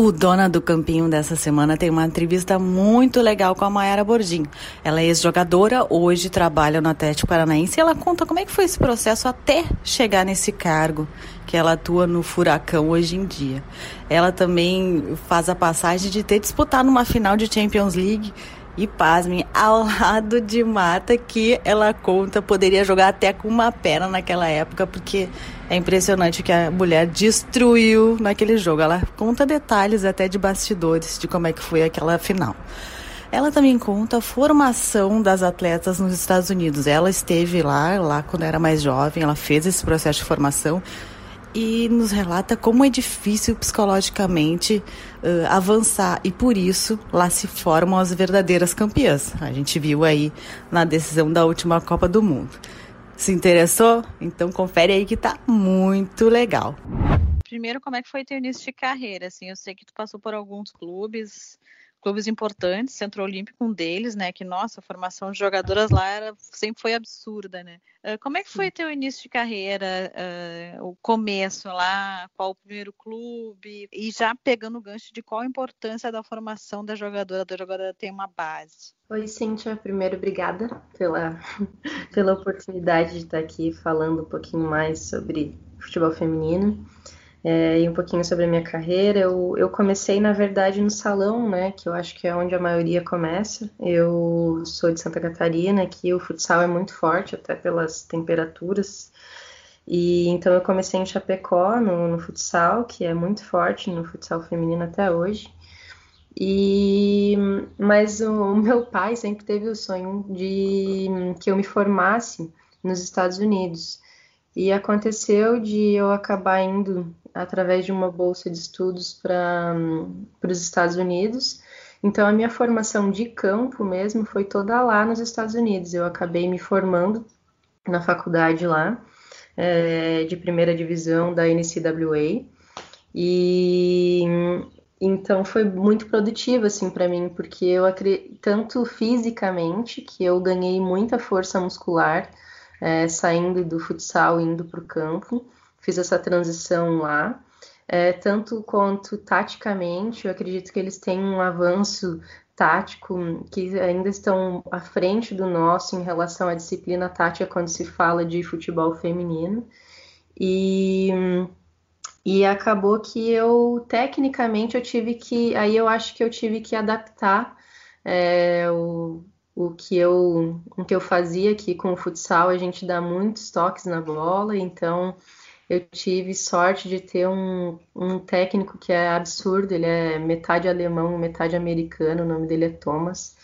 O Dona do Campinho dessa semana tem uma entrevista muito legal com a Mayara Bordim. Ela é ex-jogadora, hoje trabalha no Atlético Paranaense e ela conta como é que foi esse processo até chegar nesse cargo que ela atua no Furacão hoje em dia. Ela também faz a passagem de ter disputado uma final de Champions League e pasmem, ao lado de Mata, que ela conta poderia jogar até com uma perna naquela época, porque é impressionante que a mulher destruiu naquele jogo. Ela conta detalhes até de bastidores de como é que foi aquela final. Ela também conta a formação das atletas nos Estados Unidos. Ela esteve lá, lá quando era mais jovem, ela fez esse processo de formação e nos relata como é difícil psicologicamente uh, avançar e por isso lá se formam as verdadeiras campeãs. A gente viu aí na decisão da última Copa do Mundo. Se interessou? Então confere aí que tá muito legal. Primeiro, como é que foi teu início de carreira? Assim, eu sei que tu passou por alguns clubes, clubes importantes, Centro Olímpico um deles, né? Que nossa, a formação de jogadoras lá era, sempre foi absurda, né? Uh, como é que foi teu início de carreira, uh, o começo lá, qual o primeiro clube e já pegando o gancho de qual a importância da formação da jogadora, da jogadora ter uma base? Oi, Cíntia. Primeiro, obrigada pela, pela oportunidade de estar aqui falando um pouquinho mais sobre futebol feminino é, e um pouquinho sobre a minha carreira. Eu, eu comecei, na verdade, no salão, né, que eu acho que é onde a maioria começa. Eu sou de Santa Catarina, aqui o futsal é muito forte, até pelas temperaturas. E então eu comecei em Chapecó, no, no futsal, que é muito forte no futsal feminino até hoje. E mas o, o meu pai sempre teve o sonho de que eu me formasse nos Estados Unidos. E aconteceu de eu acabar indo através de uma bolsa de estudos para os Estados Unidos. Então, a minha formação de campo mesmo foi toda lá nos Estados Unidos. Eu acabei me formando na faculdade lá, é, de primeira divisão da NCAA. E então foi muito produtivo assim para mim, porque eu tanto fisicamente que eu ganhei muita força muscular é, saindo do futsal indo para o campo fiz essa transição lá. É, tanto quanto taticamente, eu acredito que eles têm um avanço tático que ainda estão à frente do nosso em relação à disciplina tática quando se fala de futebol feminino. E, e acabou que eu, tecnicamente, eu tive que. Aí eu acho que eu tive que adaptar é, o, o que eu o que eu fazia aqui com o futsal, a gente dá muitos toques na bola, então eu tive sorte de ter um, um técnico que é absurdo, ele é metade alemão, metade americano, o nome dele é Thomas,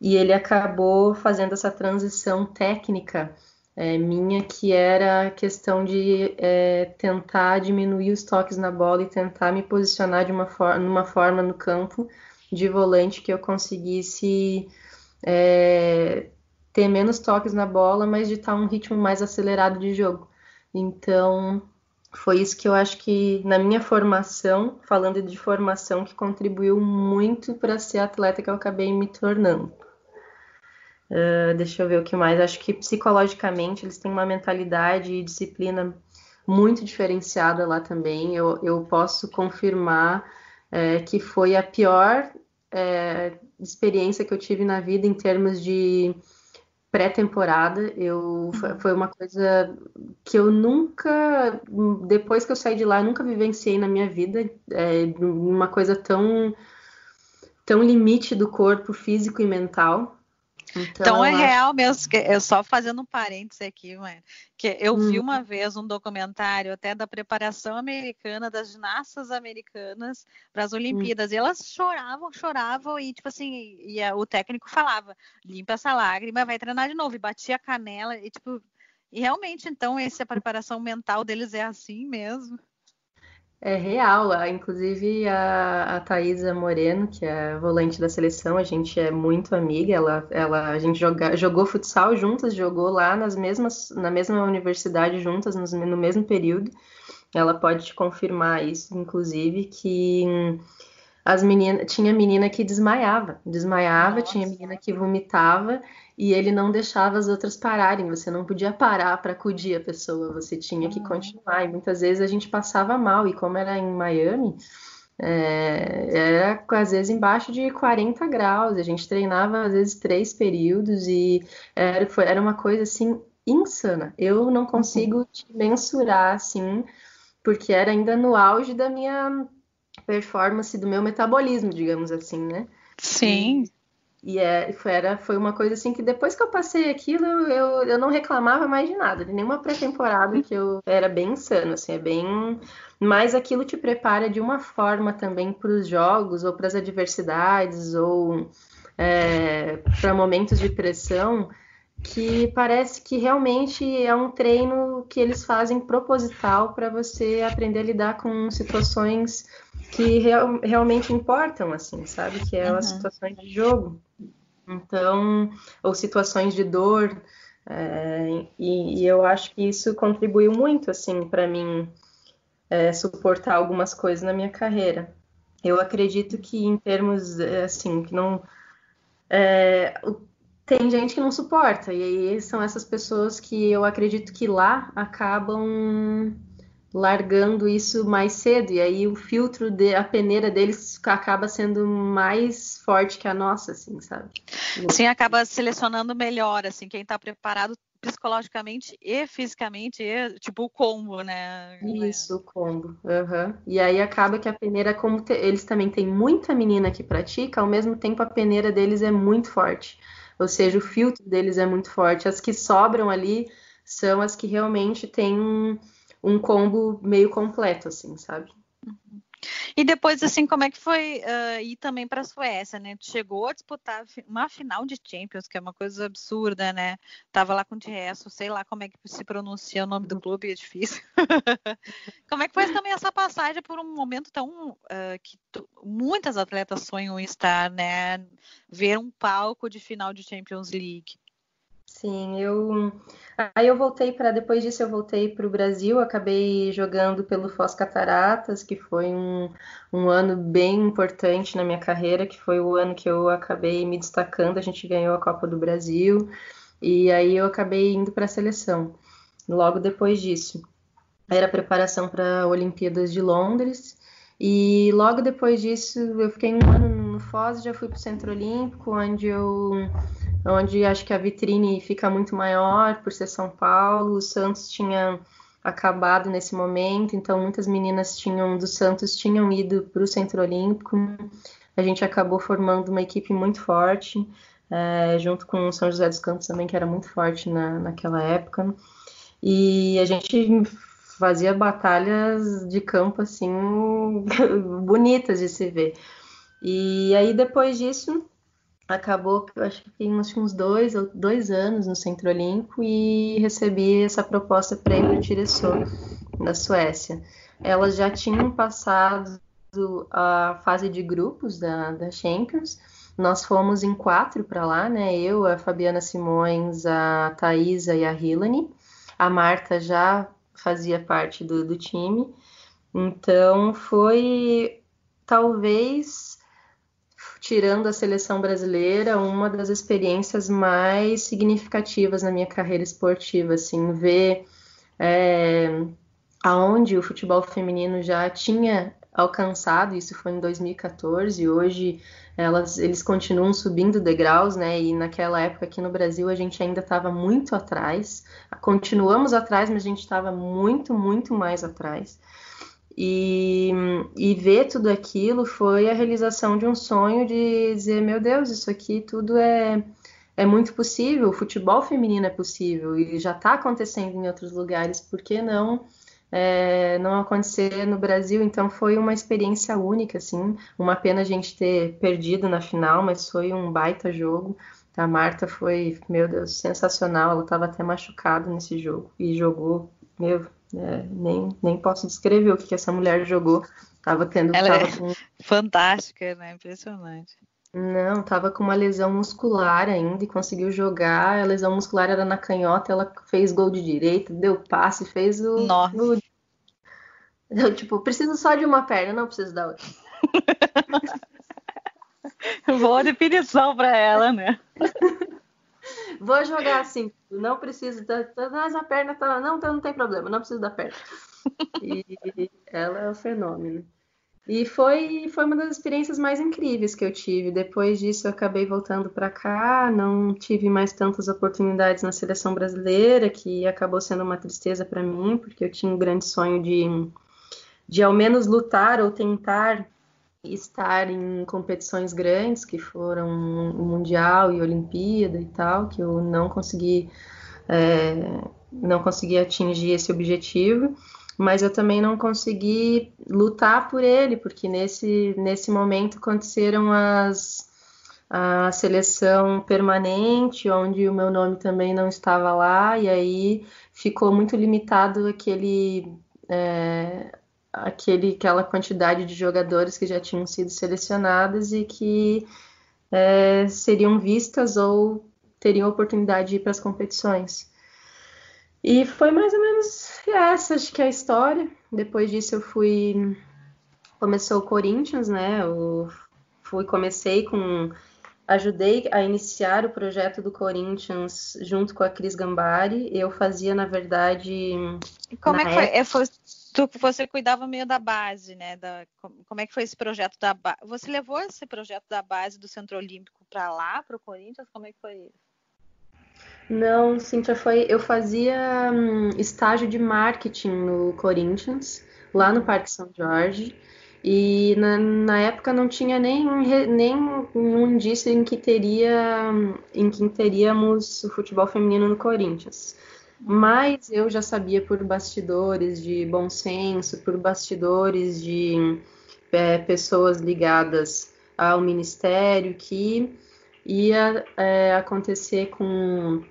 e ele acabou fazendo essa transição técnica é, minha, que era a questão de é, tentar diminuir os toques na bola e tentar me posicionar de uma for numa forma no campo de volante que eu conseguisse é, ter menos toques na bola, mas de estar um ritmo mais acelerado de jogo. Então, foi isso que eu acho que na minha formação, falando de formação, que contribuiu muito para ser atleta que eu acabei me tornando. Uh, deixa eu ver o que mais. Acho que psicologicamente eles têm uma mentalidade e disciplina muito diferenciada lá também. Eu, eu posso confirmar é, que foi a pior é, experiência que eu tive na vida em termos de pré-temporada, eu uhum. foi uma coisa que eu nunca, depois que eu saí de lá, nunca vivenciei na minha vida, é, uma coisa tão tão limite do corpo físico e mental. Então, então é acho... real mesmo, que eu só fazendo um parênteses aqui, mãe, que eu hum. vi uma vez um documentário até da preparação americana, das ginastas americanas para as hum. Olimpíadas, hum. e elas choravam, choravam, e tipo assim, e a, o técnico falava, limpa essa lágrima, vai treinar de novo, e batia a canela, e tipo, e realmente, então, essa preparação mental deles é assim mesmo. É real, inclusive a, a Thaisa Moreno, que é volante da seleção, a gente é muito amiga, ela, ela, a gente joga, jogou futsal juntas, jogou lá nas mesmas, na mesma universidade juntas, no, no mesmo período. Ela pode te confirmar isso, inclusive, que as meninas tinha menina que desmaiava, desmaiava, Nossa. tinha menina que vomitava e ele não deixava as outras pararem. Você não podia parar para acudir a pessoa, você tinha que continuar. E muitas vezes a gente passava mal. E como era em Miami, É, era às vezes embaixo de 40 graus, a gente treinava às vezes três períodos e era, foi, era uma coisa assim insana. Eu não consigo uhum. mensurar assim, porque era ainda no auge da minha performance, do meu metabolismo, digamos assim, né? Sim. E, e é, foi, era, foi uma coisa assim que depois que eu passei aquilo, eu, eu não reclamava mais de nada, de nenhuma pré-temporada que eu era bem insano, assim, é bem. Mas aquilo te prepara de uma forma também para os jogos, ou para as adversidades, ou é, para momentos de pressão que parece que realmente é um treino que eles fazem proposital para você aprender a lidar com situações que real, realmente importam, assim, sabe? Que é uhum. as situações de jogo. Então, ou situações de dor. É, e, e, eu acho que isso contribuiu muito, assim, para mim é, suportar algumas coisas na minha carreira. Eu acredito que em termos, é, assim, que não... É, tem gente que não suporta, e aí são essas pessoas que eu acredito que lá acabam largando isso mais cedo, e aí o filtro, de, a peneira deles acaba sendo mais forte que a nossa, assim, sabe? Sim, acaba selecionando melhor, assim, quem está preparado psicologicamente e fisicamente, e, tipo o combo, né? Isso, o combo. Uhum. E aí acaba que a peneira, como te, eles também têm muita menina que pratica, ao mesmo tempo a peneira deles é muito forte ou seja, o filtro deles é muito forte. As que sobram ali são as que realmente têm um, combo meio completo, assim, sabe? E depois, assim, como é que foi uh, ir também para a Suécia, né? Tu chegou a disputar uma final de Champions, que é uma coisa absurda, né? Tava lá com o Tiesso, sei lá como é que se pronuncia o nome do clube, é difícil. como é que foi também essa passagem por um momento tão uh, que tu, muitas atletas sonham estar, né? Ver um palco de final de Champions League. Sim, eu aí eu voltei para depois disso eu voltei para o Brasil, acabei jogando pelo Foz Cataratas, que foi um, um ano bem importante na minha carreira, que foi o ano que eu acabei me destacando, a gente ganhou a Copa do Brasil e aí eu acabei indo para a seleção. Logo depois disso, era preparação para Olimpíadas de Londres e logo depois disso eu fiquei um ano no Foz, já fui para o Centro Olímpico, onde eu onde acho que a vitrine fica muito maior por ser São Paulo. O Santos tinha acabado nesse momento, então muitas meninas tinham do Santos tinham ido para o Centro Olímpico. A gente acabou formando uma equipe muito forte, é, junto com o São José dos Campos também, que era muito forte na, naquela época. E a gente fazia batalhas de campo assim bonitas de se ver. E aí depois disso acabou que eu acho que fiquei uns dois, dois anos no Centro Olímpico e recebi essa proposta para ir para o Tiresô, na Suécia. Elas já tinham passado a fase de grupos da, da Champions. Nós fomos em quatro para lá, né? Eu, a Fabiana Simões, a Thaisa e a Hilane. A Marta já fazia parte do, do time. Então foi talvez tirando a seleção brasileira, uma das experiências mais significativas na minha carreira esportiva, assim, ver é, aonde o futebol feminino já tinha alcançado, isso foi em 2014, hoje elas, eles continuam subindo degraus, né? E naquela época aqui no Brasil a gente ainda estava muito atrás, continuamos atrás, mas a gente estava muito, muito mais atrás. E, e ver tudo aquilo foi a realização de um sonho de dizer, meu Deus, isso aqui tudo é, é muito possível, o futebol feminino é possível e já está acontecendo em outros lugares, por que não é, não acontecer no Brasil? Então foi uma experiência única, assim, uma pena a gente ter perdido na final, mas foi um baita jogo. A Marta foi, meu Deus, sensacional, ela estava até machucada nesse jogo e jogou, meu, é, nem, nem posso descrever o que, que essa mulher jogou. Tava tendo. Ela tava é com... fantástica, né? Impressionante. Não, tava com uma lesão muscular ainda e conseguiu jogar. A lesão muscular era na canhota, ela fez gol de direita, deu passe, fez o. Nossa. O... Eu, tipo, preciso só de uma perna, não preciso da outra. Boa definição para ela, né? Vou jogar assim, não preciso da. Mas a perna tá. Não, então não tem problema, não preciso da perna. E ela é o fenômeno. E foi, foi uma das experiências mais incríveis que eu tive. Depois disso, eu acabei voltando para cá, não tive mais tantas oportunidades na seleção brasileira, que acabou sendo uma tristeza para mim, porque eu tinha um grande sonho de, de ao menos lutar ou tentar estar em competições grandes, que foram Mundial e Olimpíada e tal, que eu não consegui, é, não consegui atingir esse objetivo mas eu também não consegui lutar por ele, porque nesse, nesse momento aconteceram as a seleção permanente, onde o meu nome também não estava lá, e aí ficou muito limitado aquele, é, aquele aquela quantidade de jogadores que já tinham sido selecionados e que é, seriam vistas ou teriam oportunidade de ir para as competições. E foi mais ou menos essa, acho que é a história. Depois disso eu fui. Começou o Corinthians, né? Eu fui, comecei com. Ajudei a iniciar o projeto do Corinthians junto com a Cris Gambari. Eu fazia, na verdade. E como é que foi? Tu, você cuidava meio da base, né? Da, como é que foi esse projeto da base? Você levou esse projeto da base do Centro Olímpico para lá, para o Corinthians? Como é que foi isso? Não, Cíntia, foi. Eu fazia hum, estágio de marketing no Corinthians, lá no Parque São Jorge. E na, na época não tinha nem, nem um indício em que teria em que teríamos o futebol feminino no Corinthians. Mas eu já sabia por bastidores de bom senso, por bastidores de é, pessoas ligadas ao ministério que ia é, acontecer com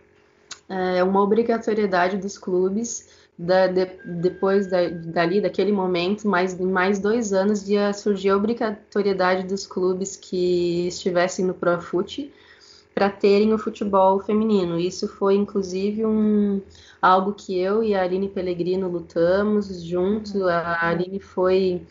é, uma obrigatoriedade dos clubes da, de, depois da, dali, daquele momento, mais, mais dois anos, ia surgir a obrigatoriedade dos clubes que estivessem no Profute para terem o futebol feminino. Isso foi, inclusive, um, algo que eu e a Aline Pellegrino lutamos junto. A Aline foi,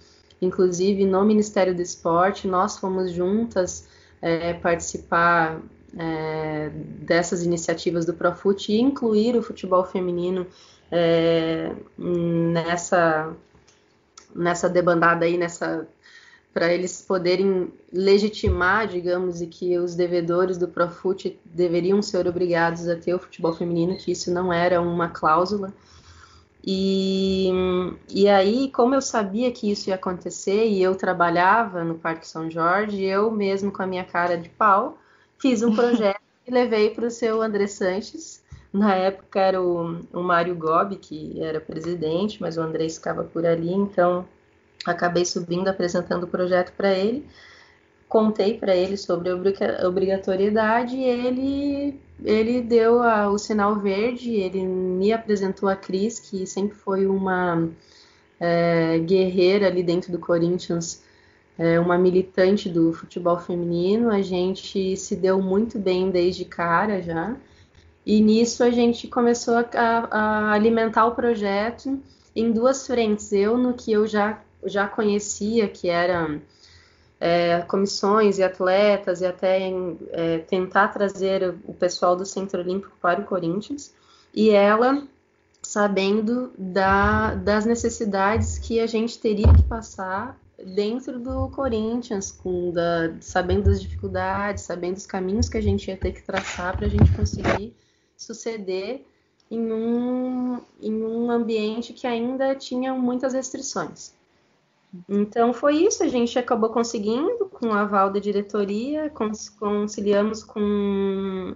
inclusive, no Ministério do Esporte, nós fomos juntas é, participar é, dessas iniciativas do Profut e incluir o futebol feminino é, nessa nessa debandada aí, nessa para eles poderem legitimar, digamos, e que os devedores do Profut deveriam ser obrigados a ter o futebol feminino, que isso não era uma cláusula. E, e aí, como eu sabia que isso ia acontecer e eu trabalhava no Parque São Jorge, eu mesmo com a minha cara de pau, fiz um projeto e levei para o seu André Sanches. Na época era o, o Mário Gobi, que era presidente, mas o André ficava por ali, então acabei subindo, apresentando o projeto para ele. Contei para ele sobre a obrigatoriedade e ele, ele deu a, o sinal verde, ele me apresentou a Cris, que sempre foi uma é, guerreira ali dentro do Corinthians é, uma militante do futebol feminino, a gente se deu muito bem desde cara já. E nisso a gente começou a, a alimentar o projeto em duas frentes. Eu no que eu já, já conhecia, que eram é, comissões e atletas, e até em, é, tentar trazer o pessoal do Centro Olímpico para o Corinthians. E ela sabendo da, das necessidades que a gente teria que passar dentro do Corinthians, com da, sabendo das dificuldades, sabendo os caminhos que a gente ia ter que traçar para a gente conseguir suceder em um, em um ambiente que ainda tinha muitas restrições. Então foi isso, a gente acabou conseguindo com o aval da diretoria, conciliamos com,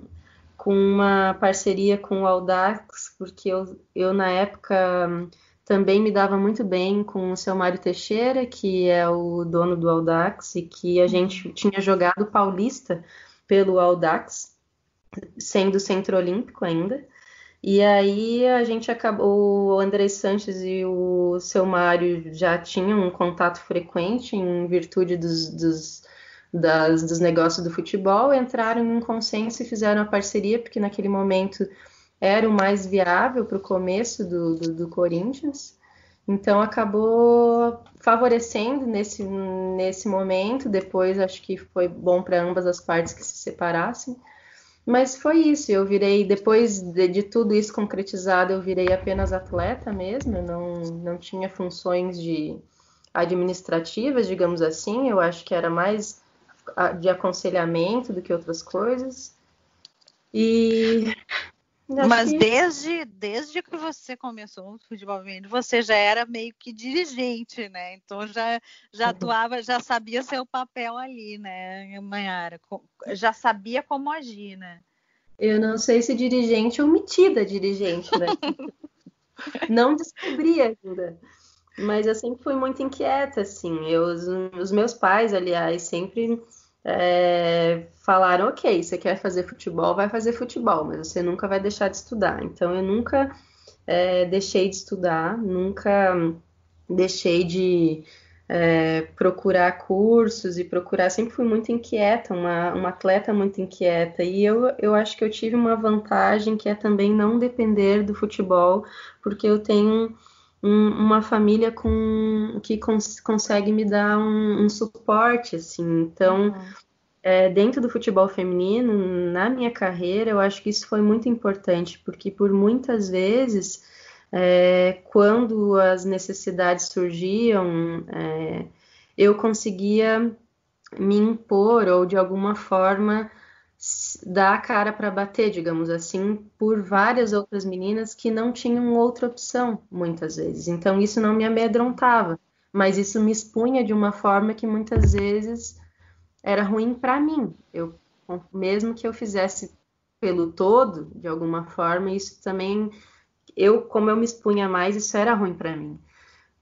com uma parceria com o Audax, porque eu, eu na época também me dava muito bem com o seu Mário Teixeira, que é o dono do Audax, e que a gente tinha jogado paulista pelo Audax, sendo centro olímpico ainda. E aí a gente acabou, o André Sanches e o seu Mário já tinham um contato frequente em virtude dos, dos, das, dos negócios do futebol, entraram em um consenso e fizeram a parceria, porque naquele momento era o mais viável para o começo do, do, do, Corinthians. Então acabou favorecendo nesse, nesse momento. Depois acho que foi bom para ambas as partes que se separassem. Mas foi isso. Eu virei, depois de, de, tudo isso concretizado, eu virei apenas atleta mesmo. Eu não, não tinha funções de administrativas, digamos assim. Eu acho que era mais de aconselhamento do que outras coisas. E mas que... desde, desde que você começou no futebol feminino, você já era meio que dirigente, né? Então já, já atuava, já sabia seu papel ali, né, Manhara? Já sabia como agir, né? Eu não sei se dirigente ou metida dirigente, né? não descobri ainda. Mas eu sempre fui muito inquieta, assim. Eu, os, os meus pais, aliás, sempre é, falaram: ok, você quer fazer futebol, vai fazer futebol, mas você nunca vai deixar de estudar. Então eu nunca é, deixei de estudar, nunca deixei de é, procurar cursos e procurar. Sempre fui muito inquieta, uma, uma atleta muito inquieta. E eu, eu acho que eu tive uma vantagem que é também não depender do futebol, porque eu tenho um, uma família com que cons, consegue me dar um, um suporte, assim. Então, uhum. é, dentro do futebol feminino, na minha carreira, eu acho que isso foi muito importante, porque por muitas vezes, é, quando as necessidades surgiam, é, eu conseguia me impor ou de alguma forma dar a cara para bater, digamos assim, por várias outras meninas que não tinham outra opção, muitas vezes. Então, isso não me amedrontava, mas isso me expunha de uma forma que muitas vezes era ruim para mim. Eu, mesmo que eu fizesse pelo todo, de alguma forma, isso também, eu, como eu me expunha mais, isso era ruim para mim.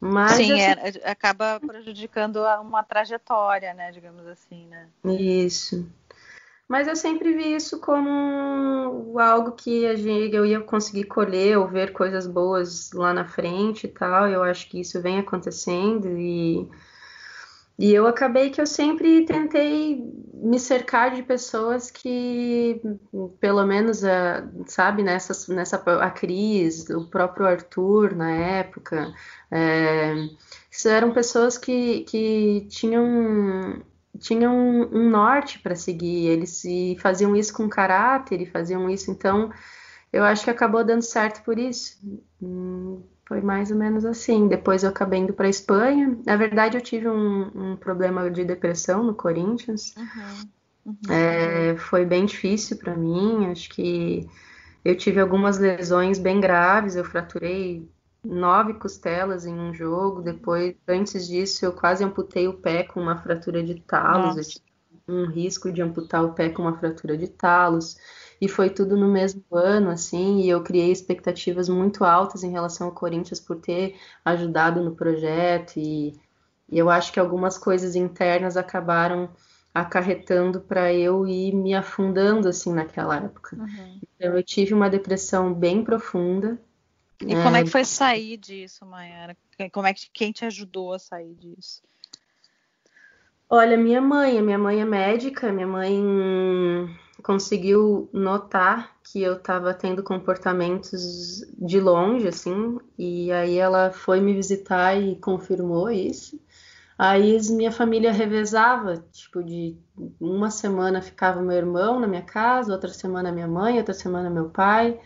Mas, Sim, assim, é, acaba prejudicando uma trajetória, né, digamos assim, né? Isso. Mas eu sempre vi isso como algo que a gente, eu ia conseguir colher ou ver coisas boas lá na frente e tal. Eu acho que isso vem acontecendo e, e eu acabei que eu sempre tentei me cercar de pessoas que, pelo menos, a, sabe, nessa, nessa a Cris, o próprio Arthur na época, é, eram pessoas que, que tinham tinham um, um norte para seguir, eles se faziam isso com caráter e faziam isso, então eu acho que acabou dando certo por isso. Hum, foi mais ou menos assim. Depois eu acabei indo para Espanha. Na verdade, eu tive um, um, problema de depressão no Corinthians. Uhum. Uhum. É, foi bem difícil para mim. Acho que eu tive algumas lesões bem graves. Eu fraturei nove costelas em um jogo. Depois, antes disso, eu quase amputei o pé com uma fratura de talos. Eu tive um risco de amputar o pé com uma fratura de talos. E foi tudo no mesmo ano, assim, e eu criei expectativas muito altas em relação ao Corinthians por ter ajudado no projeto. E, e eu acho que algumas coisas internas acabaram acarretando para eu ir me afundando assim naquela época. Uhum. Então eu tive uma depressão bem profunda, e é. como é que foi sair disso, Mayara? Como é que quem te ajudou a sair disso? Olha, minha mãe, minha mãe é médica, minha mãe conseguiu notar que eu estava tendo comportamentos de longe, assim, e aí ela foi me visitar e confirmou isso. Aí minha família revezava, tipo, de uma semana ficava meu irmão na minha casa, outra semana minha mãe, outra semana meu pai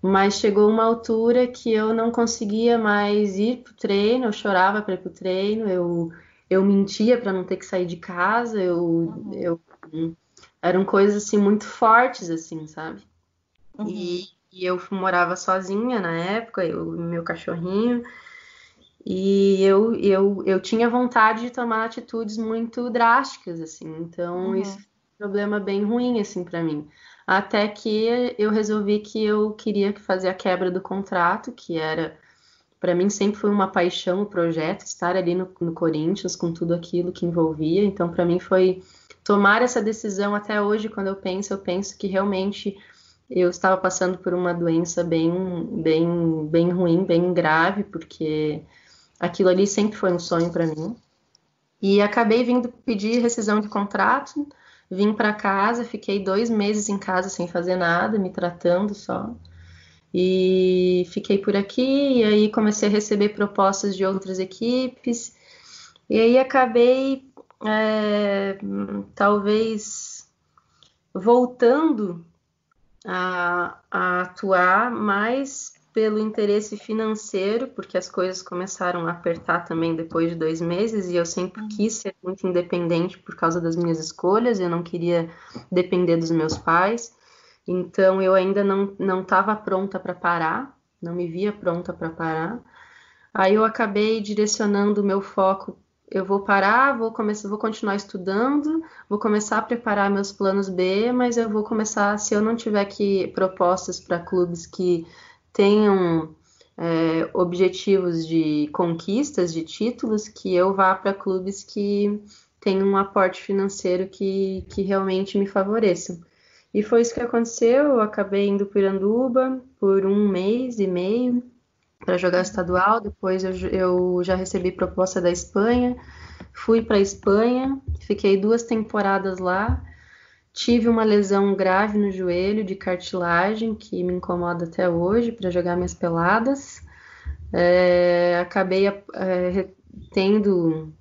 mas chegou uma altura que eu não conseguia mais ir pro treino, eu chorava para ir pro treino, eu, eu mentia para não ter que sair de casa, eu, uhum. eu eram coisas assim muito fortes assim, sabe? Uhum. E, e, eu morava sozinha na época, eu meu cachorrinho, e eu, eu, eu tinha vontade de tomar atitudes muito drásticas assim, então uhum. isso problema bem ruim assim para mim até que eu resolvi que eu queria fazer a quebra do contrato, que era para mim sempre foi uma paixão o projeto estar ali no, no Corinthians com tudo aquilo que envolvia. Então para mim foi tomar essa decisão até hoje quando eu penso, eu penso que realmente eu estava passando por uma doença bem bem bem ruim, bem grave, porque aquilo ali sempre foi um sonho para mim. E acabei vindo pedir rescisão de contrato Vim para casa, fiquei dois meses em casa sem fazer nada, me tratando só. E fiquei por aqui, e aí comecei a receber propostas de outras equipes. E aí acabei, é, talvez, voltando a, a atuar mais pelo interesse financeiro, porque as coisas começaram a apertar também depois de dois meses, e eu sempre uhum. quis ser muito independente por causa das minhas escolhas, eu não queria depender dos meus pais, então eu ainda não estava pronta para parar, não me via pronta para parar. Aí eu acabei direcionando o meu foco eu vou parar, vou começar, vou continuar estudando, vou começar a preparar meus planos B, mas eu vou começar, se eu não tiver que propostas para clubes que tenham é, objetivos de conquistas, de títulos, que eu vá para clubes que tenham um aporte financeiro que, que realmente me favoreçam. E foi isso que aconteceu, eu acabei indo para Iranduba por um mês e meio, para jogar estadual. Depois eu, eu já recebi proposta da Espanha, fui para a Espanha, fiquei duas temporadas lá. Tive uma lesão grave no joelho de cartilagem que me incomoda até hoje para jogar minhas peladas. É, acabei é, tendo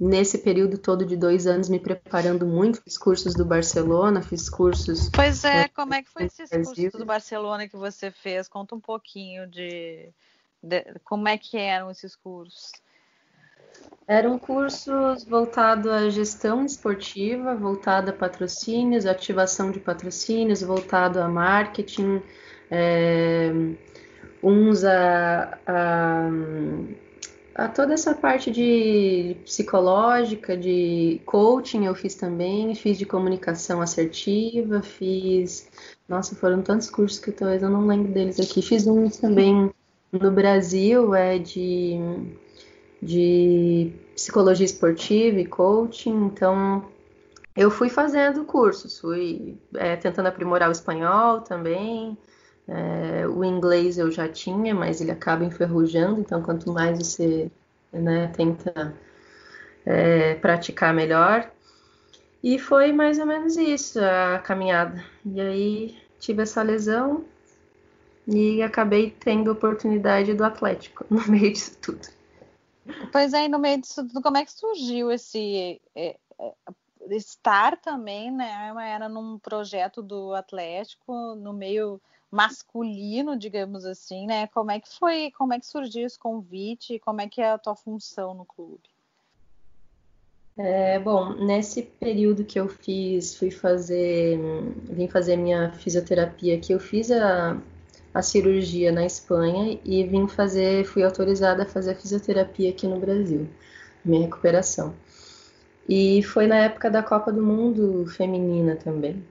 nesse período todo de dois anos me preparando muito, fiz cursos do Barcelona, fiz cursos. Pois é, é como é que foi esses cursos do Barcelona que você fez? Conta um pouquinho de, de, como é que eram esses cursos? Eram cursos voltados à gestão esportiva, voltado a patrocínios, ativação de patrocínios, voltado a marketing, é, uns a, a, a, toda essa parte de psicológica, de coaching eu fiz também, fiz de comunicação assertiva, fiz. Nossa, foram tantos cursos que talvez eu não lembro deles aqui. Fiz uns também no Brasil é de, de psicologia esportiva e coaching, então eu fui fazendo cursos, fui é, tentando aprimorar o espanhol também. É, o inglês eu já tinha, mas ele acaba enferrujando, então quanto mais você né, tenta é, praticar melhor. E foi mais ou menos isso a caminhada. E aí tive essa lesão, e acabei tendo oportunidade do Atlético no meio disso tudo. Pois é, no meio disso tudo, como é que surgiu esse é, é, estar também, né? Era num projeto do Atlético, no meio masculino, digamos assim, né? Como é que foi, como é que surgiu esse convite? Como é que é a tua função no clube? É, bom, nesse período que eu fiz, fui fazer, vim fazer minha fisioterapia aqui, eu fiz a, a cirurgia na Espanha e vim fazer, fui autorizada a fazer fisioterapia aqui no Brasil, minha recuperação. E foi na época da Copa do Mundo feminina também.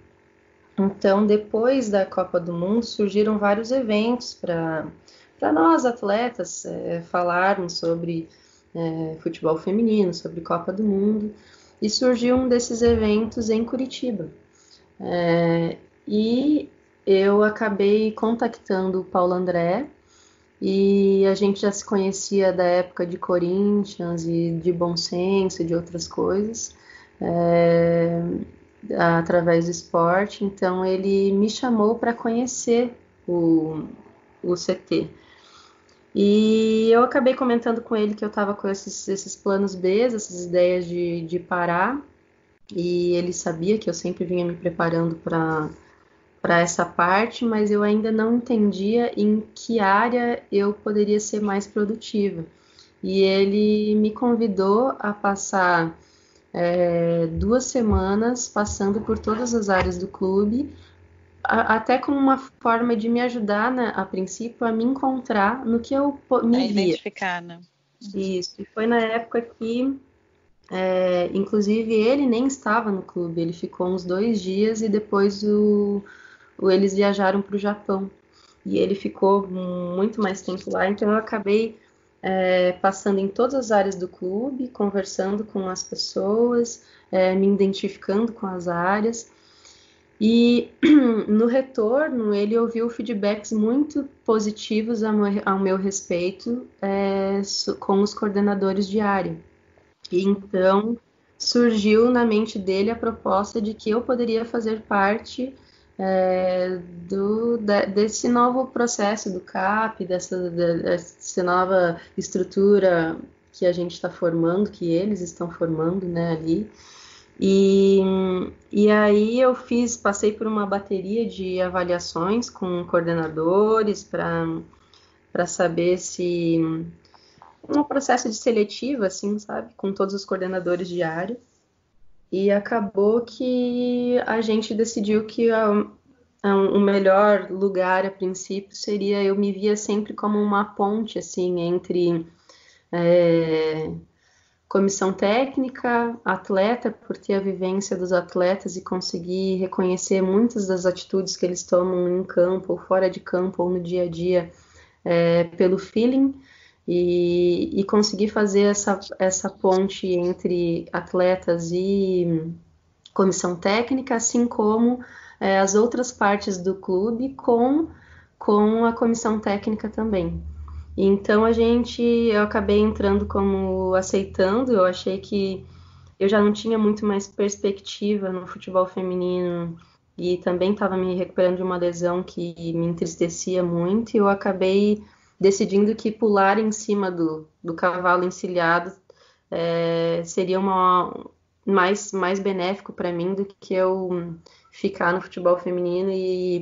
Então, depois da Copa do Mundo, surgiram vários eventos para nós, atletas, é, falarmos sobre é, futebol feminino, sobre Copa do Mundo. E surgiu um desses eventos em Curitiba. É, e eu acabei contactando o Paulo André e a gente já se conhecia da época de Corinthians e de Bom Senso e de outras coisas é, através do esporte. Então ele me chamou para conhecer o, o CT. E eu acabei comentando com ele que eu estava com esses, esses planos B, essas ideias de, de parar, e ele sabia que eu sempre vinha me preparando para para essa parte, mas eu ainda não entendia em que área eu poderia ser mais produtiva. E ele me convidou a passar é, duas semanas passando por todas as áreas do clube, a, até como uma forma de me ajudar, né, a princípio, a me encontrar no que eu me a via. identificar, né? Isso, e foi na época que, é, inclusive, ele nem estava no clube, ele ficou uns dois dias e depois o eles viajaram para o Japão e ele ficou muito mais tempo lá, então eu acabei é, passando em todas as áreas do clube, conversando com as pessoas, é, me identificando com as áreas. E no retorno, ele ouviu feedbacks muito positivos ao meu, respeito é, com os coordenadores de área. E então surgiu na mente dele a proposta de que eu poderia fazer parte é, do, de, desse novo processo do CAP, dessa, dessa nova estrutura que a gente está formando, que eles estão formando né, ali. E, e aí eu fiz, passei por uma bateria de avaliações com coordenadores para saber se um processo de seletiva, assim, sabe, com todos os coordenadores de área. E acabou que a gente decidiu que o melhor lugar a princípio seria eu me via sempre como uma ponte assim entre é, comissão técnica, atleta, por ter a vivência dos atletas e conseguir reconhecer muitas das atitudes que eles tomam em campo, ou fora de campo, ou no dia a dia, é, pelo feeling, e, e, conseguir fazer essa, essa ponte entre atletas e comissão técnica, assim como é, as outras partes do clube com, com a comissão técnica também. Então a gente, eu acabei entrando como aceitando, eu achei que eu já não tinha muito mais perspectiva no futebol feminino e também estava me recuperando de uma lesão que me entristecia muito e eu acabei decidindo que pular em cima do, do cavalo encilhado é, seria uma, mais, mais benéfico para mim do que eu ficar no futebol feminino e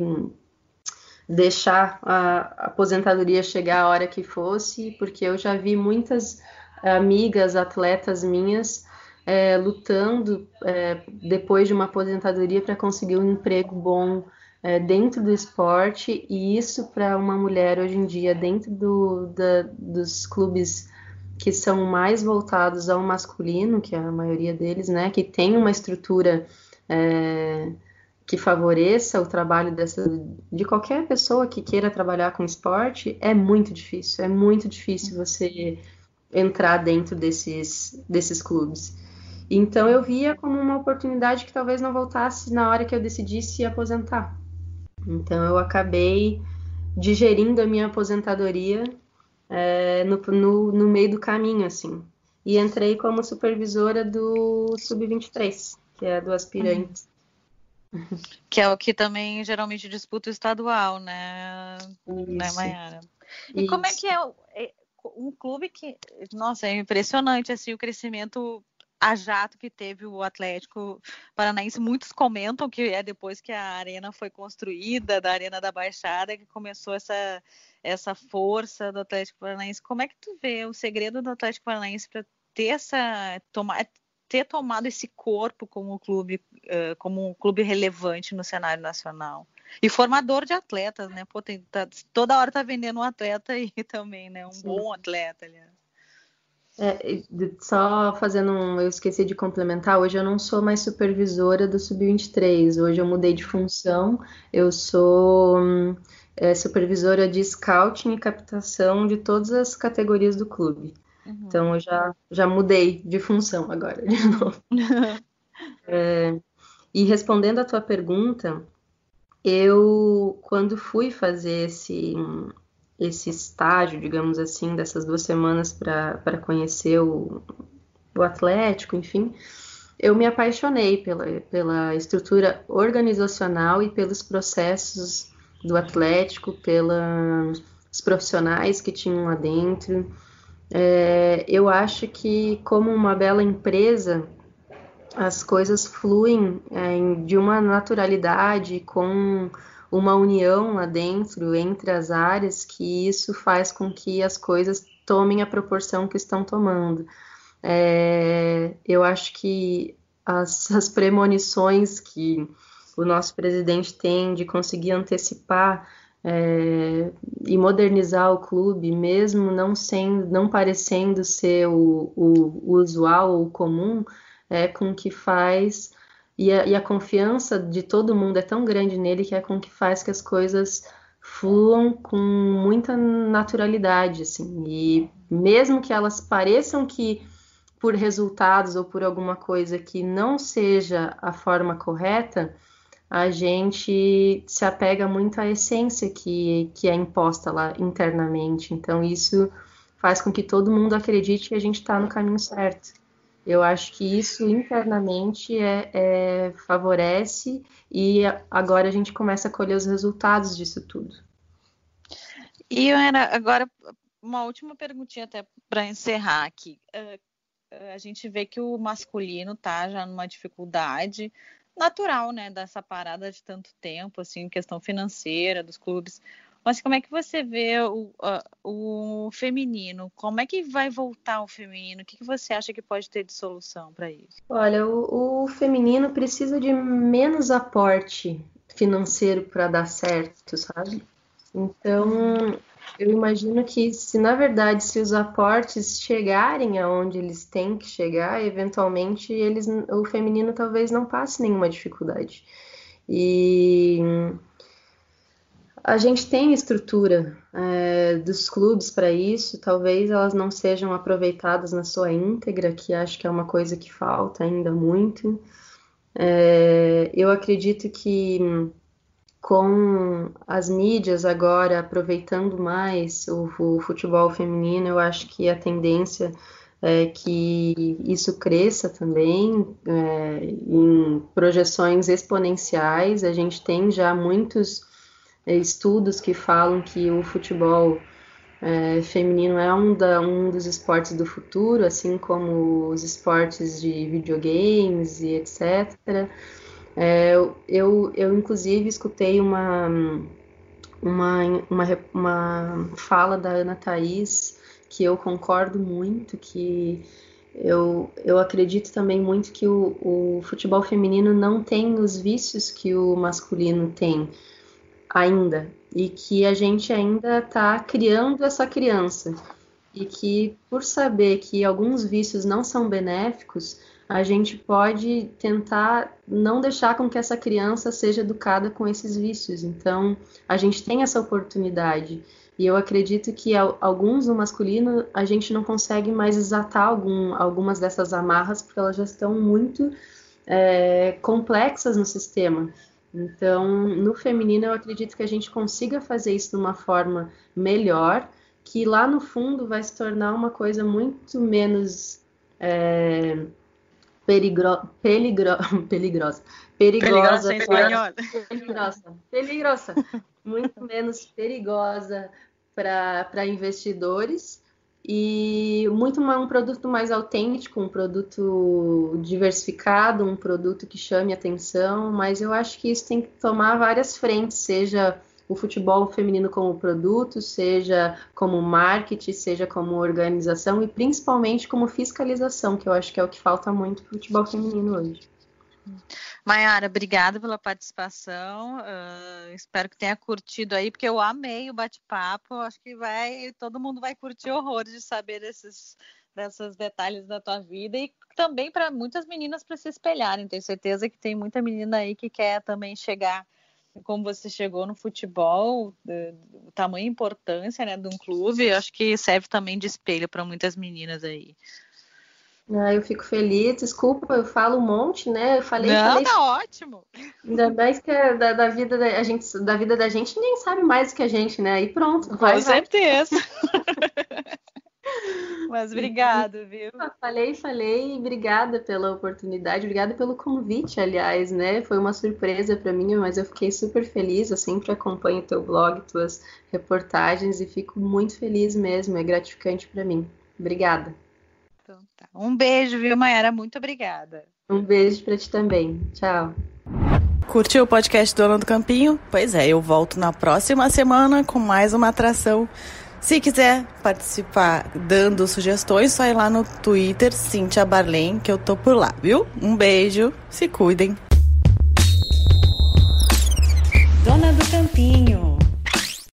deixar a aposentadoria chegar a hora que fosse, porque eu já vi muitas amigas, atletas minhas é, lutando é, depois de uma aposentadoria para conseguir um emprego bom é, dentro do esporte, e isso para uma mulher hoje em dia, dentro do, da, dos clubes que são mais voltados ao masculino, que é a maioria deles, né, que tem uma estrutura é, que favoreça o trabalho dessa, de qualquer pessoa que queira trabalhar com esporte é muito difícil. É muito difícil você entrar dentro desses, desses clubes. Então eu via como uma oportunidade que talvez não voltasse na hora que eu decidisse aposentar. Então eu acabei digerindo a minha aposentadoria é, no, no, no meio do caminho, assim. E entrei como supervisora do Sub-23, que é do aspirante. Que é o que também geralmente disputa o estadual, né, né Isso. né Mayara? E Isso. como é que é, é um clube que, nossa, é impressionante assim o crescimento a jato que teve o Atlético Paranaense. Muitos comentam que é depois que a arena foi construída, da Arena da Baixada, que começou essa, essa força do Atlético Paranaense. Como é que tu vê o segredo do Atlético Paranaense para ter essa tomar ter tomado esse corpo como clube, uh, como um clube relevante no cenário nacional. E formador de atletas, né? Pô, tem, tá, toda hora tá vendendo um atleta aí também, né? Um Sim. bom atleta, aliás. É, só fazendo um. Eu esqueci de complementar, hoje eu não sou mais supervisora do Sub-23, hoje eu mudei de função, eu sou é, supervisora de scouting e captação de todas as categorias do clube. Uhum. Então eu já, já mudei de função agora, de novo. é, e respondendo a tua pergunta, eu, quando fui fazer esse, esse estágio, digamos assim, dessas duas semanas para conhecer o, o Atlético, enfim, eu me apaixonei pela, pela estrutura organizacional e pelos processos do Atlético, pelos profissionais que tinham lá dentro. É, eu acho que, como uma bela empresa, as coisas fluem é, de uma naturalidade, com uma união lá dentro entre as áreas, que isso faz com que as coisas tomem a proporção que estão tomando. É, eu acho que as, as premonições que o nosso presidente tem de conseguir antecipar é, e modernizar o clube, mesmo não sendo, não parecendo ser o, o, o usual ou comum, é com que faz e a, e a, confiança de todo mundo é tão grande nele que é com que faz que as coisas fluam com muita naturalidade, assim. E mesmo que elas pareçam que por resultados ou por alguma coisa que não seja a forma correta, a gente se apega muito à essência que, que é imposta lá internamente. Então, isso faz com que todo mundo acredite que a gente está no caminho certo. Eu acho que isso internamente é, é, favorece e agora a gente começa a colher os resultados disso tudo. E Ana, agora uma última perguntinha até para encerrar aqui. Uh, a gente vê que o masculino está já numa dificuldade natural, né, dessa parada de tanto tempo, assim, questão financeira dos clubes. Mas como é que você vê o, o feminino? Como é que vai voltar o feminino? O que, que você acha que pode ter de solução para isso? Olha, o, o feminino precisa de menos aporte financeiro para dar certo, sabe? Então, eu imagino que se na verdade se os aportes chegarem aonde eles têm que chegar, eventualmente eles o feminino talvez não passe nenhuma dificuldade. E a gente tem estrutura é, dos clubes para isso, talvez elas não sejam aproveitadas na sua íntegra, que acho que é uma coisa que falta ainda muito. É, eu acredito que com as mídias agora aproveitando mais o, o futebol feminino, eu acho que a tendência é que isso cresça também é, em projeções exponenciais. A gente tem já muitos estudos que falam que o futebol é, feminino é um, da, um dos esportes do futuro, assim como os esportes de videogames e etc. É, eu, eu, inclusive, escutei uma, uma, uma, uma fala da Ana Thaís que eu concordo muito, que eu, eu acredito também muito que o, o futebol feminino não tem os vícios que o masculino tem ainda, e que a gente ainda está criando essa criança, e que por saber que alguns vícios não são benéficos, a gente pode tentar não deixar com que essa criança seja educada com esses vícios. Então, a gente tem essa oportunidade. E eu acredito que alguns no masculino a gente não consegue mais exatar algum, algumas dessas amarras porque elas já estão muito é, complexas no sistema. Então, no feminino, eu acredito que a gente consiga fazer isso de uma forma melhor, que lá no fundo vai se tornar uma coisa muito menos. É, perigro, peligro, peligrosa. Perigosa. Perigosa, peligrosa. Peligrosa. Muito menos perigosa para investidores e muito um produto mais autêntico, um produto diversificado, um produto que chame atenção, mas eu acho que isso tem que tomar várias frentes, seja o futebol feminino como produto, seja como marketing, seja como organização e principalmente como fiscalização, que eu acho que é o que falta muito para o futebol feminino hoje. Maiara, obrigada pela participação. Uh, espero que tenha curtido aí, porque eu amei o bate-papo. Acho que vai, todo mundo vai curtir horrores de saber desses, desses detalhes da tua vida e também para muitas meninas para se espelharem. Tenho certeza que tem muita menina aí que quer também chegar como você chegou no futebol, o tamanho e importância né, de um clube, acho que serve também de espelho para muitas meninas aí. Ah, eu fico feliz, desculpa, eu falo um monte, né? Eu falei. Não, falei, tá ótimo. Ainda mais que é da, da, vida da a gente, da vida da gente ninguém sabe mais do que a gente, né? E pronto. Com vai, certeza. Mas obrigado, viu? Falei, falei, obrigada pela oportunidade, obrigada pelo convite, aliás, né? Foi uma surpresa para mim, mas eu fiquei super feliz. Eu sempre acompanho teu blog, tuas reportagens e fico muito feliz mesmo. É gratificante para mim. Obrigada. Um beijo, viu, Mayara? Muito obrigada. Um beijo para ti também. Tchau. Curtiu o podcast Dona do Campinho? Pois é, eu volto na próxima semana com mais uma atração se quiser participar dando sugestões, só ir lá no Twitter, Cintia Barlen, que eu tô por lá, viu? Um beijo, se cuidem. Dona do Campinho.